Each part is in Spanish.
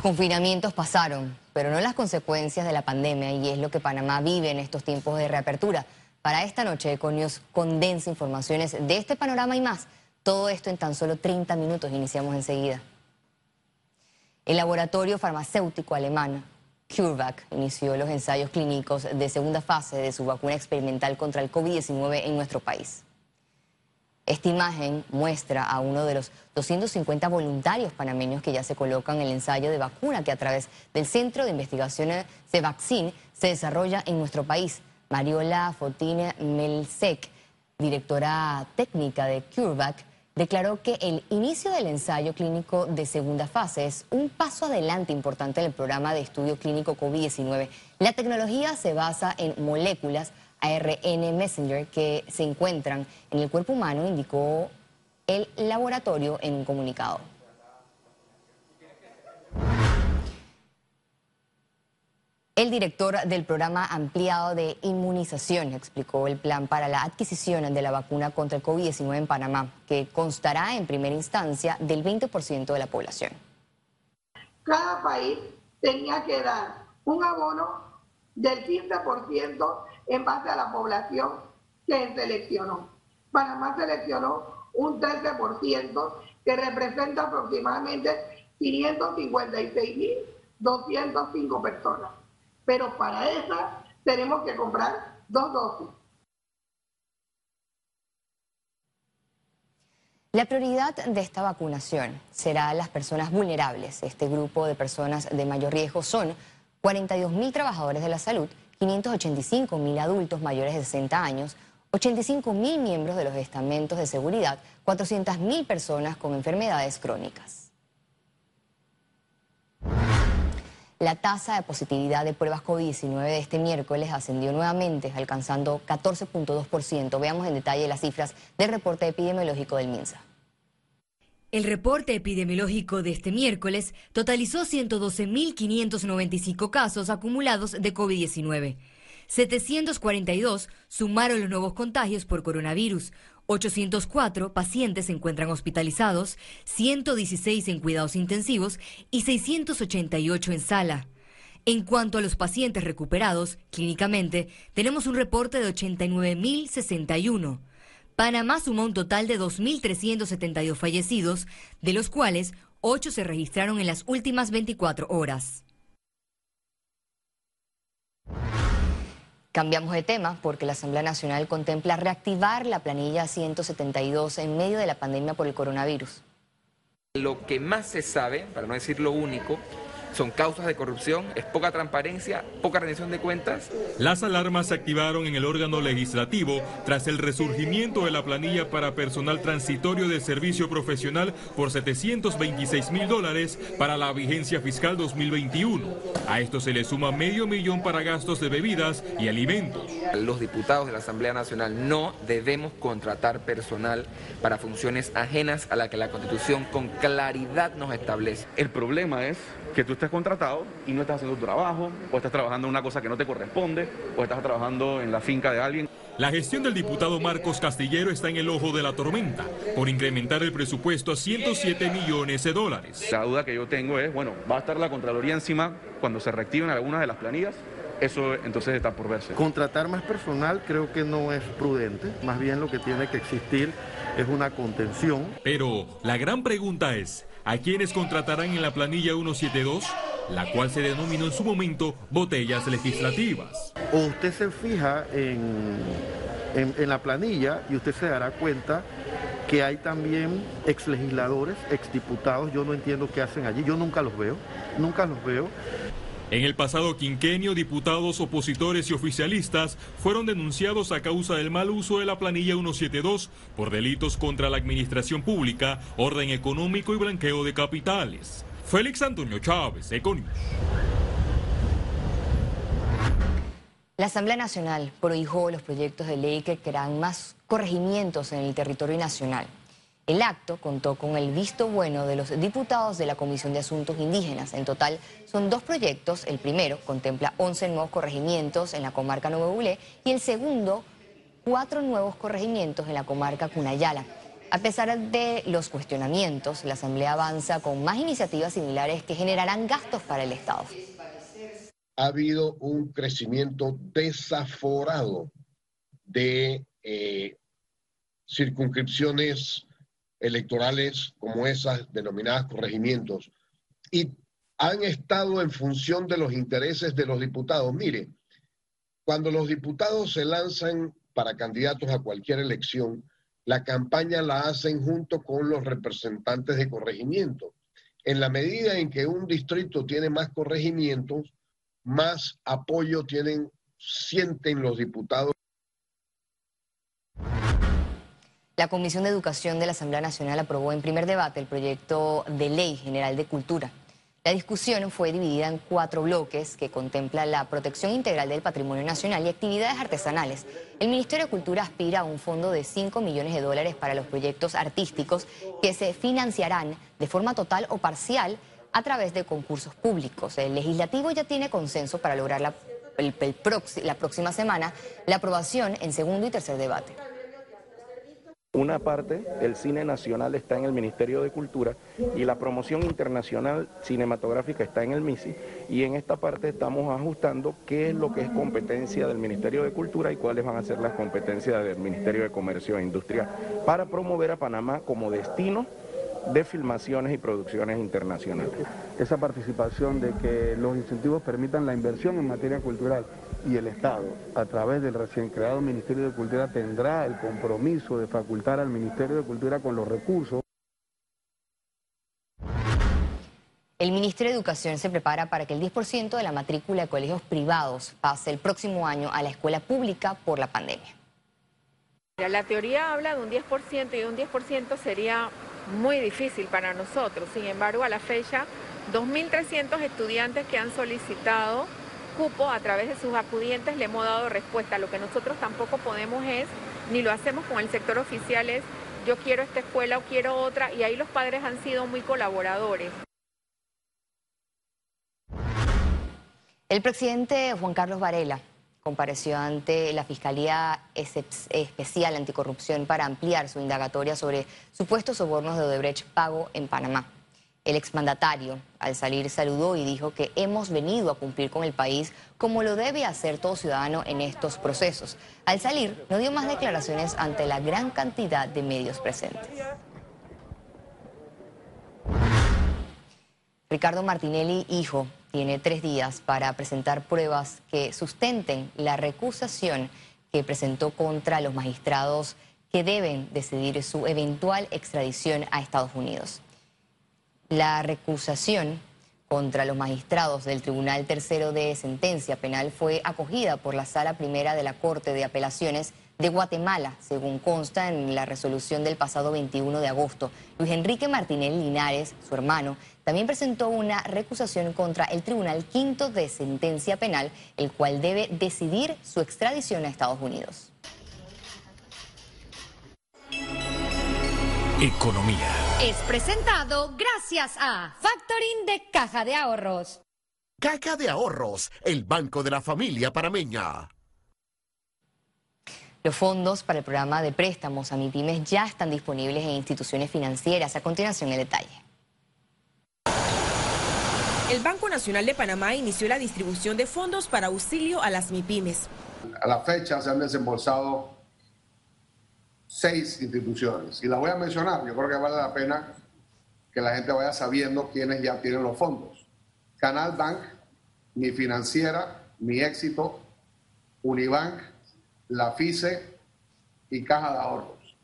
Los confinamientos pasaron, pero no las consecuencias de la pandemia y es lo que Panamá vive en estos tiempos de reapertura. Para esta noche, Econios condensa informaciones de este panorama y más. Todo esto en tan solo 30 minutos. Iniciamos enseguida. El laboratorio farmacéutico alemán CureVac inició los ensayos clínicos de segunda fase de su vacuna experimental contra el COVID-19 en nuestro país. Esta imagen muestra a uno de los 250 voluntarios panameños que ya se colocan el ensayo de vacuna que a través del Centro de Investigaciones de Vaccine se desarrolla en nuestro país. Mariola Fotine Melsek, directora técnica de CureVac, declaró que el inicio del ensayo clínico de segunda fase es un paso adelante importante en el programa de estudio clínico COVID-19. La tecnología se basa en moléculas ARN Messenger que se encuentran en el cuerpo humano, indicó el laboratorio en un comunicado. El director del programa ampliado de inmunización explicó el plan para la adquisición de la vacuna contra el COVID-19 en Panamá, que constará en primera instancia del 20% de la población. Cada país tenía que dar un abono del 15% en base a la población que seleccionó. Panamá seleccionó un 13% que representa aproximadamente 556.205 personas pero para esa tenemos que comprar dos dosis. La prioridad de esta vacunación será las personas vulnerables. Este grupo de personas de mayor riesgo son 42 mil trabajadores de la salud, 585 mil adultos mayores de 60 años, 85 mil miembros de los estamentos de seguridad, 400 mil personas con enfermedades crónicas. La tasa de positividad de pruebas COVID-19 de este miércoles ascendió nuevamente, alcanzando 14.2%. Veamos en detalle las cifras del reporte epidemiológico del MINSA. El reporte epidemiológico de este miércoles totalizó 112.595 casos acumulados de COVID-19. 742 sumaron los nuevos contagios por coronavirus, 804 pacientes se encuentran hospitalizados, 116 en cuidados intensivos y 688 en sala. En cuanto a los pacientes recuperados, clínicamente, tenemos un reporte de 89.061. Panamá sumó un total de 2.372 fallecidos, de los cuales 8 se registraron en las últimas 24 horas. Cambiamos de tema porque la Asamblea Nacional contempla reactivar la planilla 172 en medio de la pandemia por el coronavirus. Lo que más se sabe, para no decir lo único, son causas de corrupción, es poca transparencia, poca rendición de cuentas. Las alarmas se activaron en el órgano legislativo tras el resurgimiento de la planilla para personal transitorio de servicio profesional por 726 mil dólares para la vigencia fiscal 2021. A esto se le suma medio millón para gastos de bebidas y alimentos. Los diputados de la Asamblea Nacional no debemos contratar personal para funciones ajenas a la que la Constitución con claridad nos establece. El problema es que tú estés contratado y no estás haciendo tu trabajo, o estás trabajando en una cosa que no te corresponde, o estás trabajando en la finca de alguien. La gestión del diputado Marcos Castillero está en el ojo de la tormenta por incrementar el presupuesto a 107 millones de dólares. La duda que yo tengo es, bueno, ¿va a estar la Contraloría encima cuando se reactiven algunas de las planillas? Eso entonces está por verse. Contratar más personal creo que no es prudente, más bien lo que tiene que existir es una contención. Pero la gran pregunta es, ¿A quiénes contratarán en la planilla 172? La cual se denominó en su momento botellas legislativas. O usted se fija en, en, la planilla y usted se dará cuenta que hay también ex legisladores, ex diputados, yo no entiendo qué hacen allí, yo nunca los veo, nunca los veo. En el pasado quinquenio, diputados opositores y oficialistas fueron denunciados a causa del mal uso de la planilla 172 por delitos contra la administración pública, orden económico y blanqueo de capitales. Félix Antonio Chávez, Econius. La Asamblea Nacional prohijó los proyectos de ley que crean más corregimientos en el territorio nacional. El acto contó con el visto bueno de los diputados de la Comisión de Asuntos Indígenas. En total son dos proyectos. El primero contempla 11 nuevos corregimientos en la comarca Nuevo Bulé y el segundo, cuatro nuevos corregimientos en la comarca Cunayala. A pesar de los cuestionamientos, la Asamblea avanza con más iniciativas similares que generarán gastos para el Estado. Ha habido un crecimiento desaforado de eh, circunscripciones electorales como esas denominadas corregimientos y han estado en función de los intereses de los diputados. Mire, cuando los diputados se lanzan para candidatos a cualquier elección, la campaña la hacen junto con los representantes de corregimiento. En la medida en que un distrito tiene más corregimientos, más apoyo tienen, sienten los diputados. La Comisión de Educación de la Asamblea Nacional aprobó en primer debate el proyecto de ley general de cultura. La discusión fue dividida en cuatro bloques que contemplan la protección integral del patrimonio nacional y actividades artesanales. El Ministerio de Cultura aspira a un fondo de 5 millones de dólares para los proyectos artísticos que se financiarán de forma total o parcial a través de concursos públicos. El legislativo ya tiene consenso para lograr la próxima semana la aprobación en segundo y tercer debate. Una parte, el cine nacional está en el Ministerio de Cultura y la promoción internacional cinematográfica está en el MISI y en esta parte estamos ajustando qué es lo que es competencia del Ministerio de Cultura y cuáles van a ser las competencias del Ministerio de Comercio e Industria para promover a Panamá como destino de filmaciones y producciones internacionales. Esa participación de que los incentivos permitan la inversión en materia cultural y el Estado, a través del recién creado Ministerio de Cultura, tendrá el compromiso de facultar al Ministerio de Cultura con los recursos. El Ministerio de Educación se prepara para que el 10% de la matrícula de colegios privados pase el próximo año a la escuela pública por la pandemia. La teoría habla de un 10% y un 10% sería muy difícil para nosotros. Sin embargo, a la fecha, 2.300 estudiantes que han solicitado cupo a través de sus acudientes le hemos dado respuesta. Lo que nosotros tampoco podemos es, ni lo hacemos con el sector oficial, es yo quiero esta escuela o quiero otra, y ahí los padres han sido muy colaboradores. El presidente Juan Carlos Varela compareció ante la Fiscalía Especial Anticorrupción para ampliar su indagatoria sobre supuestos sobornos de Odebrecht pago en Panamá. El exmandatario, al salir, saludó y dijo que hemos venido a cumplir con el país como lo debe hacer todo ciudadano en estos procesos. Al salir, no dio más declaraciones ante la gran cantidad de medios presentes. Ricardo Martinelli, hijo, tiene tres días para presentar pruebas que sustenten la recusación que presentó contra los magistrados que deben decidir su eventual extradición a Estados Unidos. La recusación contra los magistrados del Tribunal Tercero de Sentencia Penal fue acogida por la Sala Primera de la Corte de Apelaciones de Guatemala, según consta en la resolución del pasado 21 de agosto. Luis Enrique Martínez Linares, su hermano, también presentó una recusación contra el Tribunal Quinto de Sentencia Penal, el cual debe decidir su extradición a Estados Unidos. Economía. Es presentado gracias a Factoring de Caja de Ahorros. Caja de Ahorros, el banco de la familia parameña. Los fondos para el programa de préstamos a MIPIMES ya están disponibles en instituciones financieras. A continuación, el detalle. El Banco Nacional de Panamá inició la distribución de fondos para auxilio a las MIPIMES. A la fecha se han desembolsado seis instituciones y las voy a mencionar. Yo creo que vale la pena que la gente vaya sabiendo quiénes ya tienen los fondos. Canal Bank, Mi Financiera, Mi Éxito, Unibank, la FICE y Caja de Ahorros.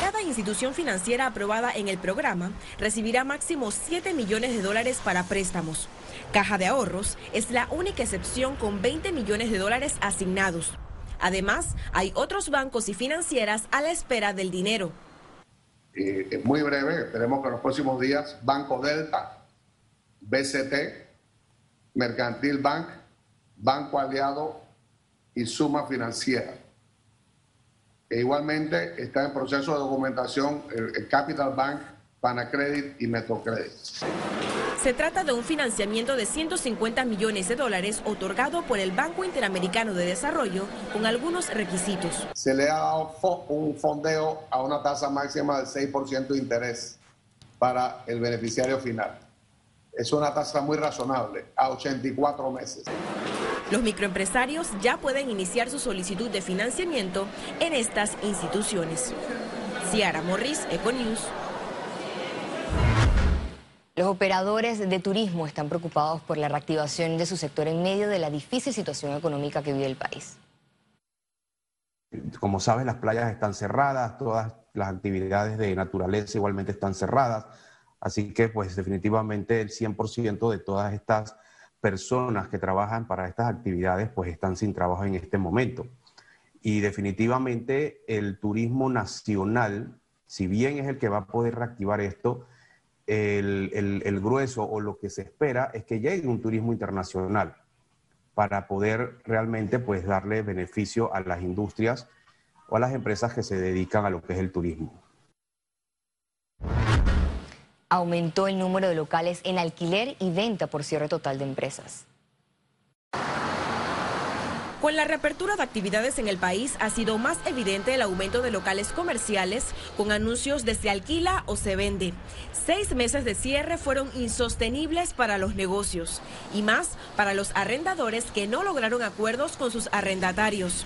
Cada institución financiera aprobada en el programa recibirá máximo 7 millones de dólares para préstamos. Caja de Ahorros es la única excepción con 20 millones de dólares asignados. Además, hay otros bancos y financieras a la espera del dinero. Eh, es muy breve, esperemos que en los próximos días Banco Delta, BCT, Mercantil Bank, Banco Aliado y Suma Financiera. E igualmente está en proceso de documentación el, Capital Bank, Panacredit y Metrocredit. Se trata de un financiamiento de 150 millones de dólares otorgado por el Banco Interamericano de Desarrollo con algunos requisitos. Se le ha dado un fondeo a una tasa máxima del 6% de interés para el beneficiario final. Es una tasa muy razonable, a 84 meses. Los microempresarios ya pueden iniciar su solicitud de financiamiento en estas instituciones. Ciara Morris, Econews. Los operadores de turismo están preocupados por la reactivación de su sector en medio de la difícil situación económica que vive el país. Como sabes, las playas están cerradas, todas las actividades de naturaleza igualmente están cerradas, así que pues definitivamente el 100% de todas estas personas que trabajan para estas actividades pues están sin trabajo en este momento. Y definitivamente el turismo nacional, si bien es el que va a poder reactivar esto, el, grueso o lo que se espera es que llegue un turismo internacional para poder realmente pues darle beneficio a las industrias o a las empresas que se dedican a lo que es el turismo. Aumentó el número de locales en alquiler y venta por cierre total de empresas. Con la reapertura de actividades en el país ha sido más evidente el aumento de locales comerciales con anuncios de se alquila o se vende. Seis meses de cierre fueron insostenibles para los negocios y más para los arrendadores que no lograron acuerdos con sus arrendatarios.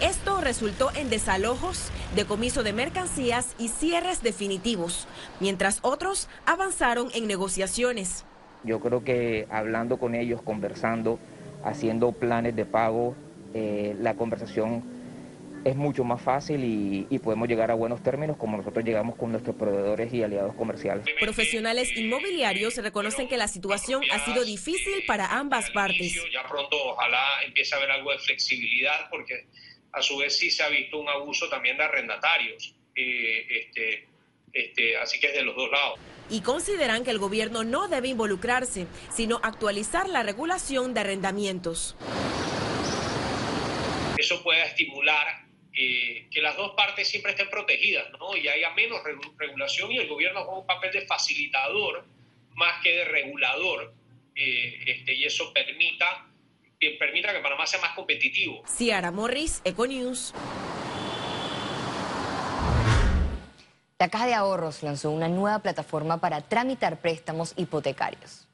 Esto resultó en desalojos, decomiso de mercancías y cierres definitivos, mientras otros avanzaron en negociaciones. Yo creo que hablando con ellos, conversando, haciendo planes de pago, eh, la conversación es mucho más fácil y, podemos llegar a buenos términos como nosotros llegamos con nuestros proveedores y aliados comerciales. Profesionales inmobiliarios reconocen que la situación ha sido difícil para ambas partes. Ya pronto ojalá empiece a haber algo de flexibilidad porque a su vez sí se ha visto un abuso también de arrendatarios. Eh, este, este, así que es de los dos lados. Y consideran que el gobierno no debe involucrarse, sino actualizar la regulación de arrendamientos eso pueda estimular eh, que las dos partes siempre estén protegidas ¿no? y haya menos regulación y el gobierno juega un papel de facilitador más que de regulador eh, este, y eso permita, permita que Panamá sea más competitivo. Ciara Morris, Econews. La Caja de Ahorros lanzó una nueva plataforma para tramitar préstamos hipotecarios.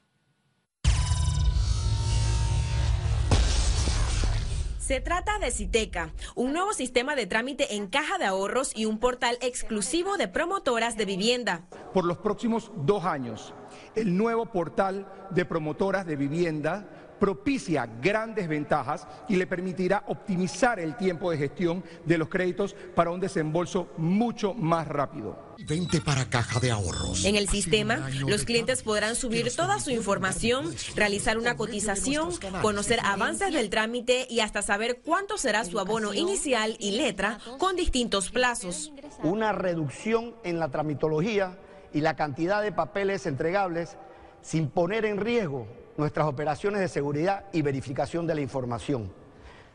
Se trata de Citeca, un nuevo sistema de trámite en caja de ahorros y un portal exclusivo de promotoras de vivienda. Por los próximos dos años, el nuevo portal de promotoras de vivienda propicia grandes ventajas y le permitirá optimizar el tiempo de gestión de los créditos para un desembolso mucho más rápido. Vente para Caja de Ahorros. En el sistema, los clientes podrán subir toda su información, realizar una cotización, conocer avances del trámite y hasta saber cuánto será su abono inicial y letra con distintos plazos. Una reducción en la tramitología y la cantidad de papeles entregables sin poner en riesgo nuestras operaciones de seguridad y verificación de la información.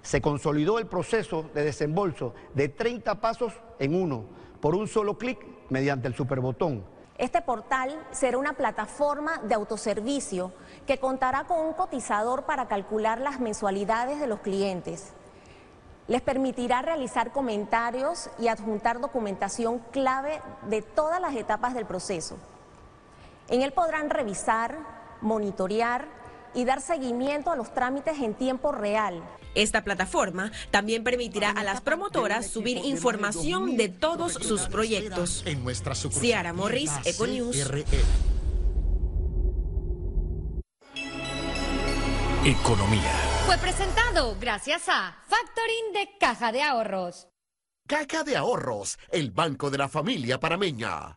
Se consolidó el proceso de desembolso de 30 pasos en uno, por un solo clic mediante el superbotón. Este portal será una plataforma de autoservicio que contará con un cotizador para calcular las mensualidades de los clientes. Les permitirá realizar comentarios y adjuntar documentación clave de todas las etapas del proceso. En él podrán revisar, monitorear y dar seguimiento a los trámites en tiempo real. Esta plataforma también permitirá a las promotoras subir información de todos sus proyectos. Ciara Morris, Econews. Economía. Fue presentado gracias a Factoring de Caja de Ahorros. Caja de Ahorros, el banco de la familia parameña